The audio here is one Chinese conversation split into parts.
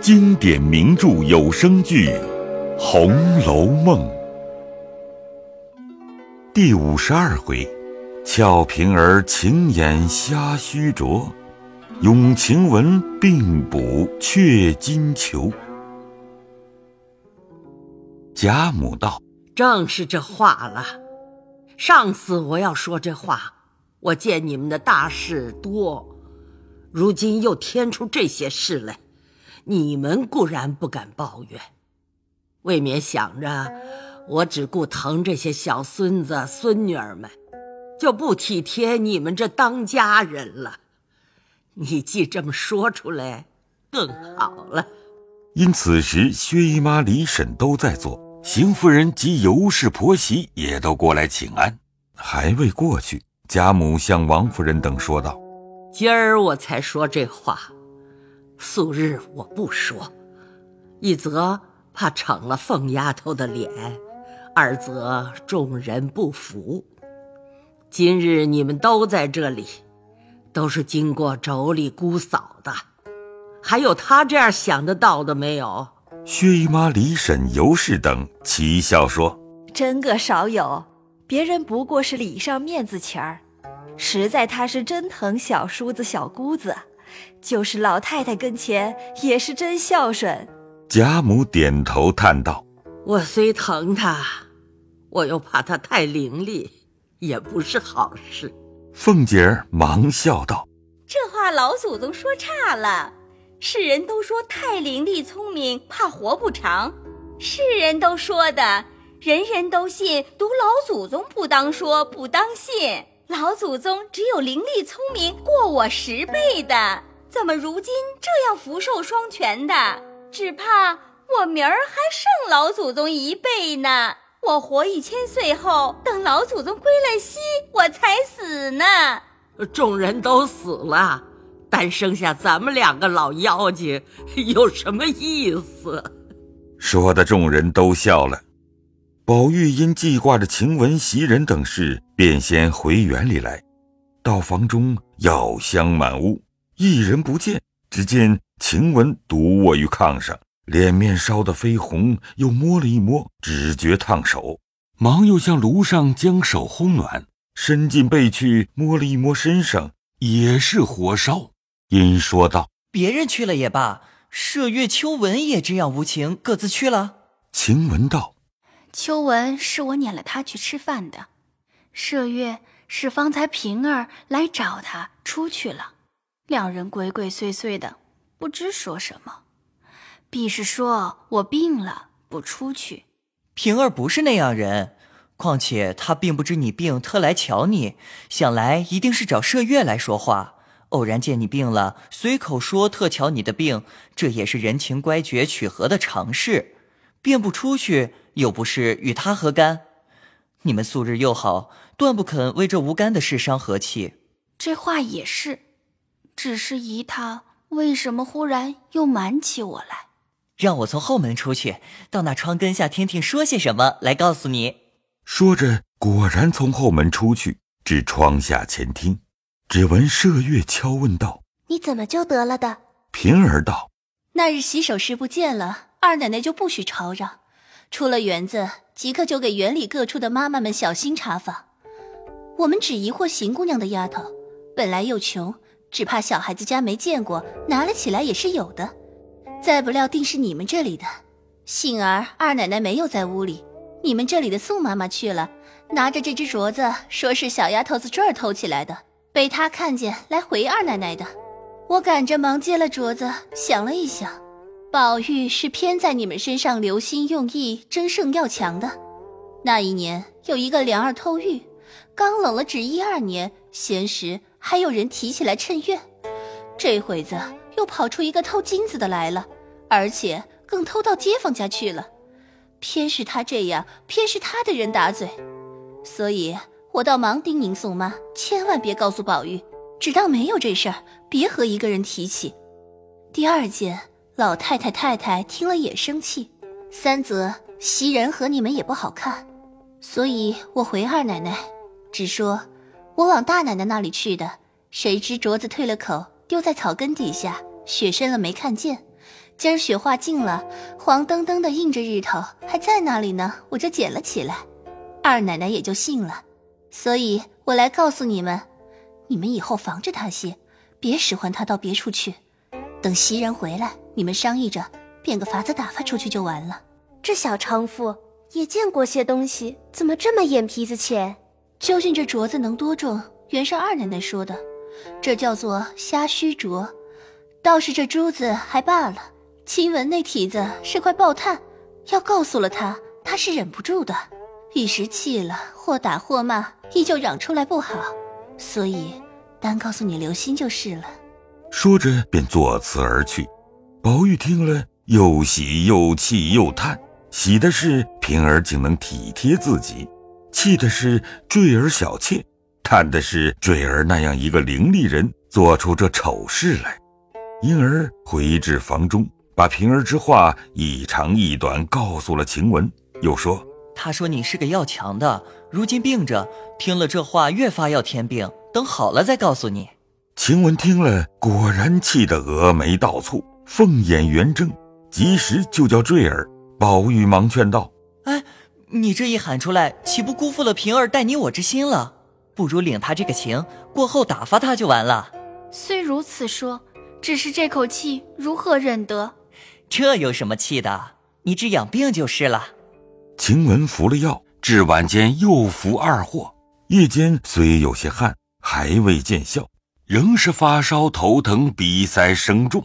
经典名著有声剧《红楼梦》第五十二回：俏平儿情眼瞎虚着，永晴雯病补却金裘。贾母道：“正是这话了。上次我要说这话，我见你们的大事多，如今又添出这些事来。”你们固然不敢抱怨，未免想着我只顾疼这些小孙子孙女儿们，就不体贴你们这当家人了。你既这么说出来，更好了。因此时薛姨妈、李婶都在做，邢夫人及尤氏婆媳也都过来请安。还未过去，贾母向王夫人等说道：“今儿我才说这话。”素日我不说，一则怕逞了凤丫头的脸，二则众人不服。今日你们都在这里，都是经过妯娌姑嫂的，还有他这样想得到的没有？薛姨妈、李婶、尤氏等齐笑说：“真个少有，别人不过是礼上面子钱儿，实在他是真疼小叔子、小姑子。”就是老太太跟前也是真孝顺。贾母点头叹道：“我虽疼她，我又怕她太伶俐，也不是好事。”凤姐儿忙笑道：“这话老祖宗说差了。世人都说太伶俐聪明，怕活不长。世人都说的，人人都信，独老祖宗不当说，不当信。老祖宗只有伶俐聪明过我十倍的。”怎么如今这样福寿双全的？只怕我明儿还胜老祖宗一倍呢。我活一千岁后，等老祖宗归了西，我才死呢。众人都死了，但剩下咱们两个老妖精，有什么意思？说的众人都笑了。宝玉因记挂着晴雯袭人等事，便先回园里来。到房中，药香满屋。一人不见，只见晴雯独卧于炕上，脸面烧得绯红，又摸了一摸，只觉烫手，忙又向炉上将手烘暖，伸进背去摸了一摸身上，也是火烧。因说道：“别人去了也罢，麝月、秋纹也这样无情，各自去了。”晴雯道：“秋文是我撵了他去吃饭的，麝月是方才平儿来找他出去了。”两人鬼鬼祟祟的，不知说什么，必是说我病了不出去。平儿不是那样人，况且他并不知你病，特来瞧你，想来一定是找麝月来说话。偶然见你病了，随口说特瞧你的病，这也是人情乖绝取和的常事。便不出去，又不是与他何干？你们素日又好，断不肯为这无干的事伤和气。这话也是。只是姨他为什么忽然又瞒起我来？让我从后门出去，到那窗根下听听说些什么，来告诉你。说着，果然从后门出去，至窗下前听，只闻麝月敲问道：“你怎么就得了的？”平儿道：“那日洗手时不见了，二奶奶就不许吵嚷，出了园子即刻就给园里各处的妈妈们小心查访。我们只疑惑邢姑娘的丫头，本来又穷。”只怕小孩子家没见过，拿了起来也是有的。再不料定是你们这里的，幸而二奶奶没有在屋里。你们这里的宋妈妈去了，拿着这只镯子，说是小丫头子这儿偷起来的，被她看见来回二奶奶的。我赶着忙接了镯子，想了一想，宝玉是偏在你们身上留心用意，争胜要强的。那一年有一个梁儿偷玉，刚冷了只一二年，闲时。还有人提起来趁怨，这会子又跑出一个偷金子的来了，而且更偷到街坊家去了。偏是他这样，偏是他的人打嘴，所以我倒忙叮咛宋妈，千万别告诉宝玉，只当没有这事儿，别和一个人提起。第二件，老太太太太听了也生气；三则袭人和你们也不好看，所以我回二奶奶，只说。我往大奶奶那里去的，谁知镯子退了口，丢在草根底下，雪深了没看见，今儿雪化尽了，黄澄澄的映着日头，还在那里呢，我就捡了起来。二奶奶也就信了，所以我来告诉你们，你们以后防着他些，别使唤他到别处去。等袭人回来，你们商议着，变个法子打发出去就完了。这小娼妇也见过些东西，怎么这么眼皮子浅？究竟这镯子能多重？原是二奶奶说的，这叫做虾须镯。倒是这珠子还罢了，晴雯那蹄子是块爆炭，要告诉了他，他是忍不住的，一时气了，或打或骂，依旧嚷出来不好。所以，单告诉你留心就是了。说着便作辞而去。宝玉听了，又喜又气又叹，喜的是平儿竟能体贴自己，气的是坠儿小妾，叹的是坠儿那样一个伶俐人做出这丑事来。因而回至房中，把平儿之话一长一短告诉了晴雯，又说：“他说你是个要强的，如今病着，听了这话越发要添病，等好了再告诉你。”晴雯听了，果然气得峨眉倒蹙，凤眼圆睁，及时就叫坠儿。宝玉忙劝道：“哎，你这一喊出来，岂不辜负了平儿待你我之心了？不如领他这个情，过后打发他就完了。”虽如此说。只是这口气如何忍得？这有什么气的？你只养病就是了。晴雯服了药，至晚间又服二货。夜间虽有些汗，还未见效，仍是发烧、头疼、鼻塞声重。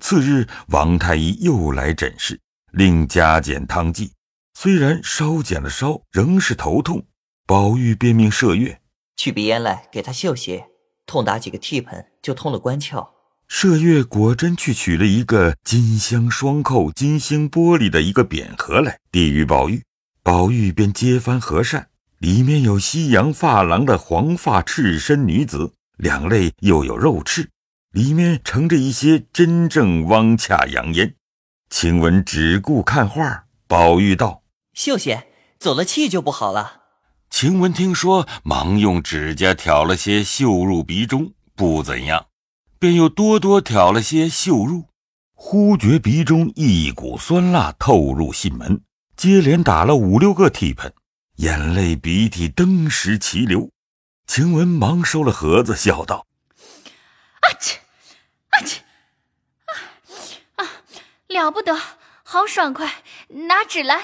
次日，王太医又来诊室，令加减汤剂。虽然稍减了烧，仍是头痛。宝玉便命麝月去鼻烟来，给他嗅些，痛打几个替盆，就通了关窍。麝月果真去取了一个金镶双扣、金星玻璃的一个匾盒来，递与宝玉。宝玉便揭翻和扇，里面有西洋发廊的黄发赤身女子，两肋又有肉翅，里面盛着一些真正汪洽洋烟。晴雯只顾看画，宝玉道：“秀贤，走了气就不好了。”晴雯听说，忙用指甲挑了些绣入鼻中，不怎样。便又多多挑了些绣入，忽觉鼻中一股酸辣透入心门，接连打了五六个嚏喷，眼泪鼻涕登时齐流。晴雯忙收了盒子，笑道：“啊切，啊切，啊啊，了不得，好爽快！拿纸来。”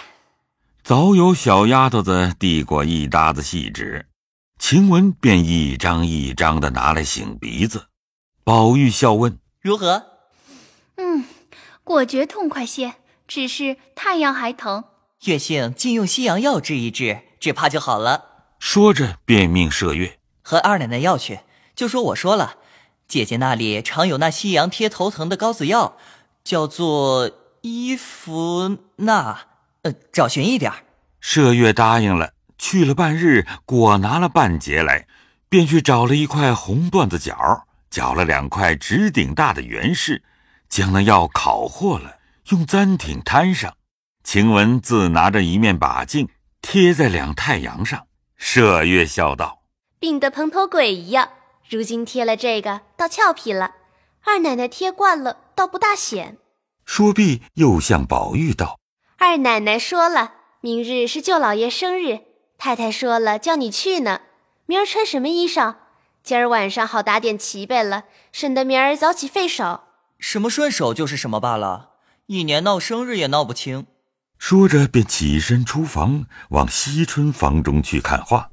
早有小丫头子递过一沓子细纸，晴雯便一张一张的拿来擤鼻子。宝玉笑问：“如何？”“嗯，果觉痛快些，只是太阳还疼。月性尽用西洋药治一治，只怕就好了。”说着便命麝月和二奶奶要去，就说我说了，姐姐那里常有那西洋贴头疼的膏子药，叫做伊芙娜，呃，找寻一点。麝月答应了，去了半日，果拿了半截来，便去找了一块红缎子角。绞了两块直顶大的圆柿，将那药烤和了，用簪挺摊上。晴雯自拿着一面把镜贴在两太阳上。麝月笑道：“病得蓬头鬼一样，如今贴了这个，倒俏皮了。二奶奶贴惯了，倒不大显。”说毕，又向宝玉道：“二奶奶说了，明日是舅老爷生日，太太说了叫你去呢。明儿穿什么衣裳？”今儿晚上好打点齐备了，省得明儿早起费手。什么顺手就是什么罢了，一年闹生日也闹不清。说着便起身出房，往惜春房中去看画。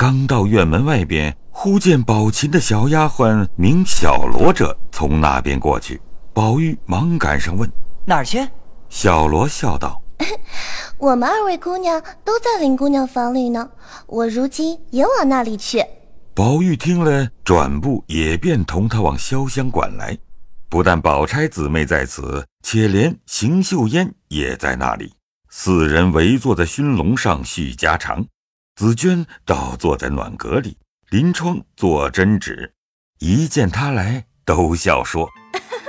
刚到院门外边，忽见宝琴的小丫鬟名小罗者从那边过去。宝玉忙赶上问：“哪儿去？”小罗笑道：“ 我们二位姑娘都在林姑娘房里呢，我如今也往那里去。”宝玉听了，转步也便同他往潇湘馆来。不但宝钗姊妹在此，且连邢岫烟也在那里。四人围坐在熏笼上叙家常，紫娟倒坐在暖阁里，临窗做针纸。一见他来，都笑说：“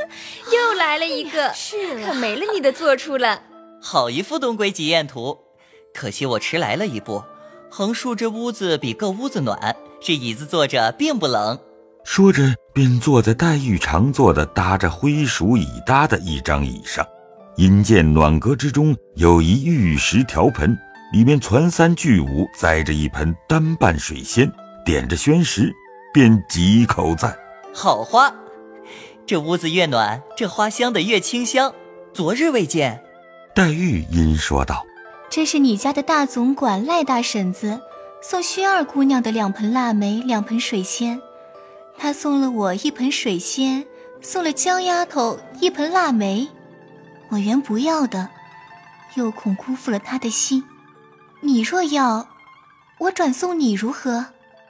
又来了一个，是可没了你的坐处了。好一副东归集宴图，可惜我迟来了一步。横竖这屋子比各屋子暖。”这椅子坐着并不冷，说着，便坐在黛玉常坐的搭着灰鼠椅搭的一张椅上。因见暖阁之中有一玉石条盆，里面攒三聚五，栽着一盆单瓣水仙，点着宣石，便几口赞：“好花！这屋子越暖，这花香的越清香。昨日未见。”黛玉因说道：“这是你家的大总管赖大婶子送薛二姑娘的两盆腊梅，两盆水仙。她送了我一盆水仙，送了江丫头一盆腊梅。”我原不要的，又恐辜负了她的心。你若要，我转送你如何？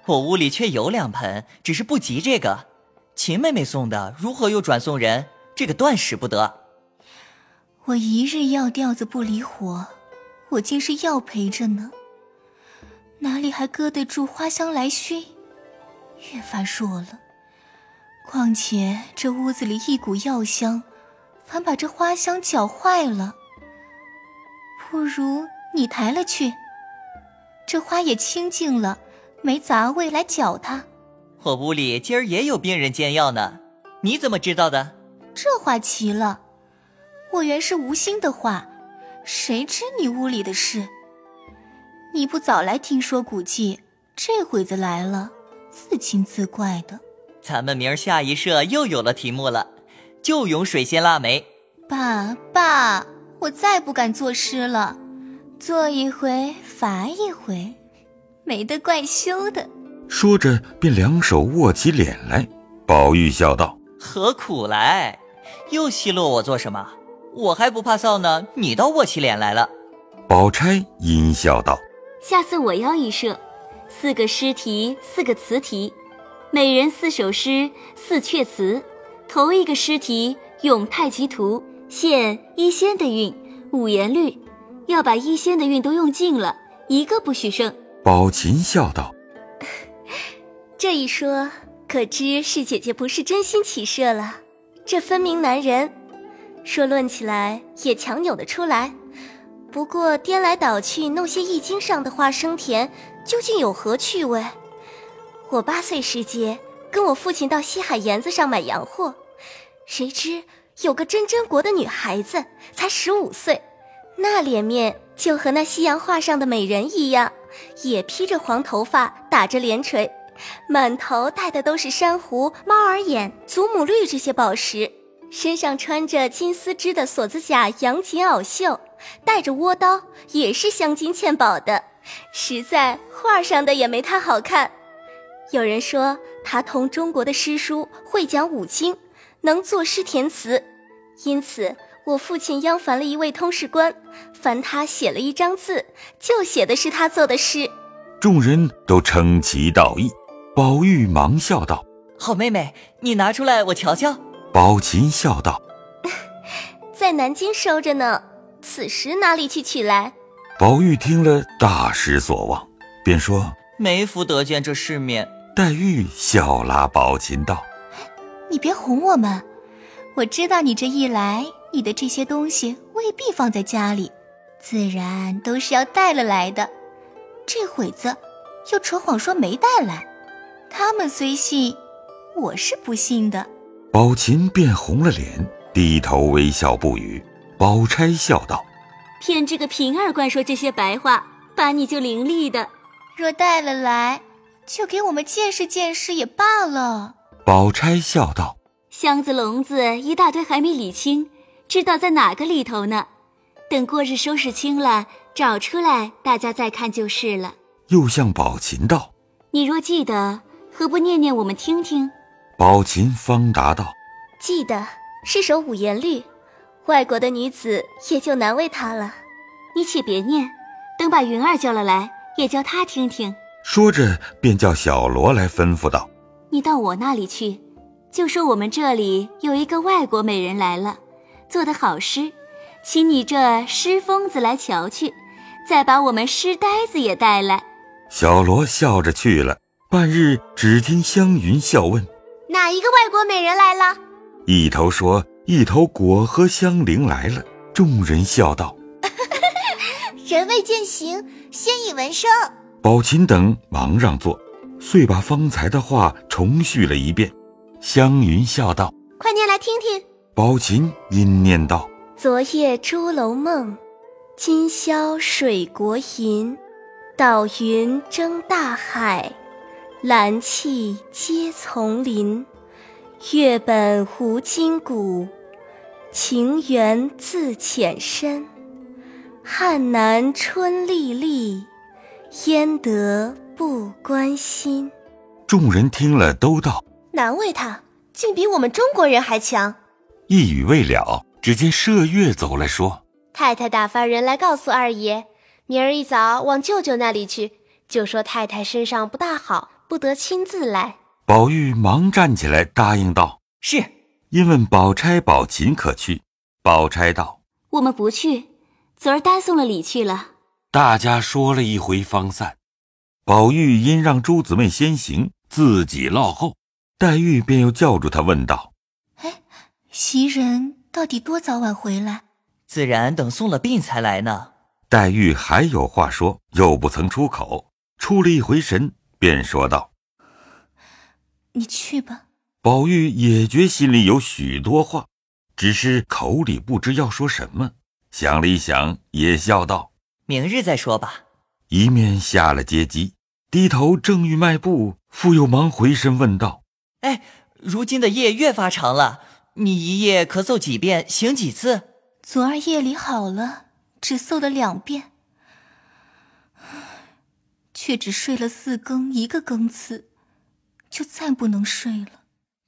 我屋里却有两盆，只是不急这个。秦妹妹送的，如何又转送人？这个断使不得。我一日药吊子不离火，我竟是药陪着呢，哪里还搁得住花香来熏？越发弱了。况且这屋子里一股药香。反把这花香搅坏了，不如你抬了去。这花也清净了，没杂味来搅它。我屋里今儿也有病人煎药呢，你怎么知道的？这话奇了，我原是无心的话，谁知你屋里的事？你不早来听说古迹，这会子来了，自轻自怪的。咱们明儿下一社又有了题目了。就用水仙腊梅，爸爸，我再不敢作诗了，做一回罚一回，没得怪羞的。说着，便两手握起脸来。宝玉笑道：“何苦来？又奚落我做什么？我还不怕臊呢，你倒握起脸来了。”宝钗阴笑道：“下次我要一社，四个诗题，四个词题，每人四首诗，四阙词。”头一个诗题用太极图现一仙的韵，五言律，要把一仙的运都用尽了，一个不许剩。宝琴笑道：“这一说，可知是姐姐不是真心起社了？这分明难人。说论起来也强扭得出来，不过颠来倒去弄些易经上的话生甜，究竟有何趣味？我八岁时节，跟我父亲到西海沿子上买洋货。”谁知有个真真国的女孩子，才十五岁，那脸面就和那西洋画上的美人一样，也披着黄头发，打着连垂，满头戴的都是珊瑚、猫儿眼、祖母绿这些宝石，身上穿着金丝织的锁子甲洋锦袄袖，带着倭刀，也是镶金嵌宝的，实在画上的也没她好看。有人说她通中国的诗书，会讲五经。能作诗填词，因此我父亲央烦了一位通事官，烦他写了一张字，就写的是他做的诗。众人都称其道义，宝玉忙笑道：“好妹妹，你拿出来我瞧瞧。”宝琴笑道：“在南京收着呢，此时哪里去取来？”宝玉听了大失所望，便说：“没福得见这世面。”黛玉笑拉宝琴道。你别哄我们，我知道你这一来，你的这些东西未必放在家里，自然都是要带了来的。这会子又扯谎说没带来，他们虽信，我是不信的。宝琴变红了脸，低头微笑不语。宝钗笑道：“骗这个平儿官说这些白话，把你就伶俐的。若带了来，就给我们见识见识也罢了。”宝钗笑道：“箱子笼子一大堆还没理清，知道在哪个里头呢？等过日收拾清了，找出来，大家再看就是了。”又向宝琴道：“你若记得，何不念念我们听听？”宝琴方答道：“记得是首五言律，外国的女子也就难为他了。你且别念，等把云儿叫了来，也叫她听听。”说着，便叫小罗来吩咐道。你到我那里去，就说我们这里有一个外国美人来了，做的好诗，请你这诗疯子来瞧去，再把我们诗呆子也带来。小罗笑着去了。半日，只听湘云笑问：“哪一个外国美人来了？”一头说：“一头果和香菱来了。”众人笑道：“ 人未见形，先已闻声。”宝琴等忙让座。遂把方才的话重叙了一遍。湘云笑道：“快念来听听。”宝琴因念道：“昨夜朱楼梦，今宵水国吟。岛云争大海，蓝气接丛林。月本无筋骨，情缘自浅深。汉南春历历，焉得不关心？”众人听了，都道：“难为他，竟比我们中国人还强。”一语未了，只见麝月走来说：“太太打发人来告诉二爷，明儿一早往舅舅那里去，就说太太身上不大好，不得亲自来。”宝玉忙站起来答应道：“是。”因问宝钗、宝琴可去，宝钗道：“我们不去，昨儿单送了礼去了。”大家说了一回方散。宝玉因让诸姊妹先行，自己落后，黛玉便又叫住他问道。袭人到底多早晚回来？自然等送了病才来呢。黛玉还有话说，又不曾出口，出了一回神，便说道：“你去吧。”宝玉也觉心里有许多话，只是口里不知要说什么。想了一想，也笑道：“明日再说吧。”一面下了阶梯，低头正欲迈步，复又忙回身问道：“哎，如今的夜越发长了。”你一夜咳嗽几遍，醒几次？昨儿夜里好了，只嗽了两遍，却只睡了四更一个更次，就再不能睡了。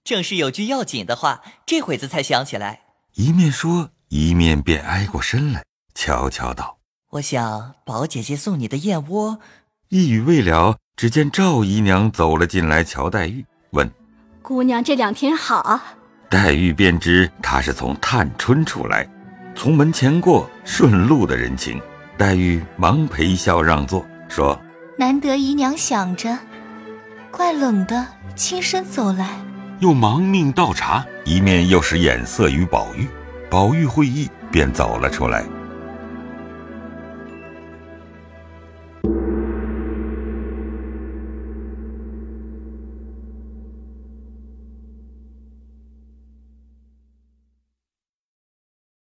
正是有句要紧的话，这会子才想起来。一面说，一面便挨过身来，悄悄道：“我想宝姐姐送你的燕窝。”一语未了，只见赵姨娘走了进来，瞧黛玉，问：“姑娘这两天好？”黛玉便知他是从探春出来，从门前过，顺路的人情。黛玉忙陪笑让座，说：“难得姨娘想着，怪冷的，亲身走来。”又忙命倒茶，一面又使眼色与宝玉。宝玉会意，便走了出来。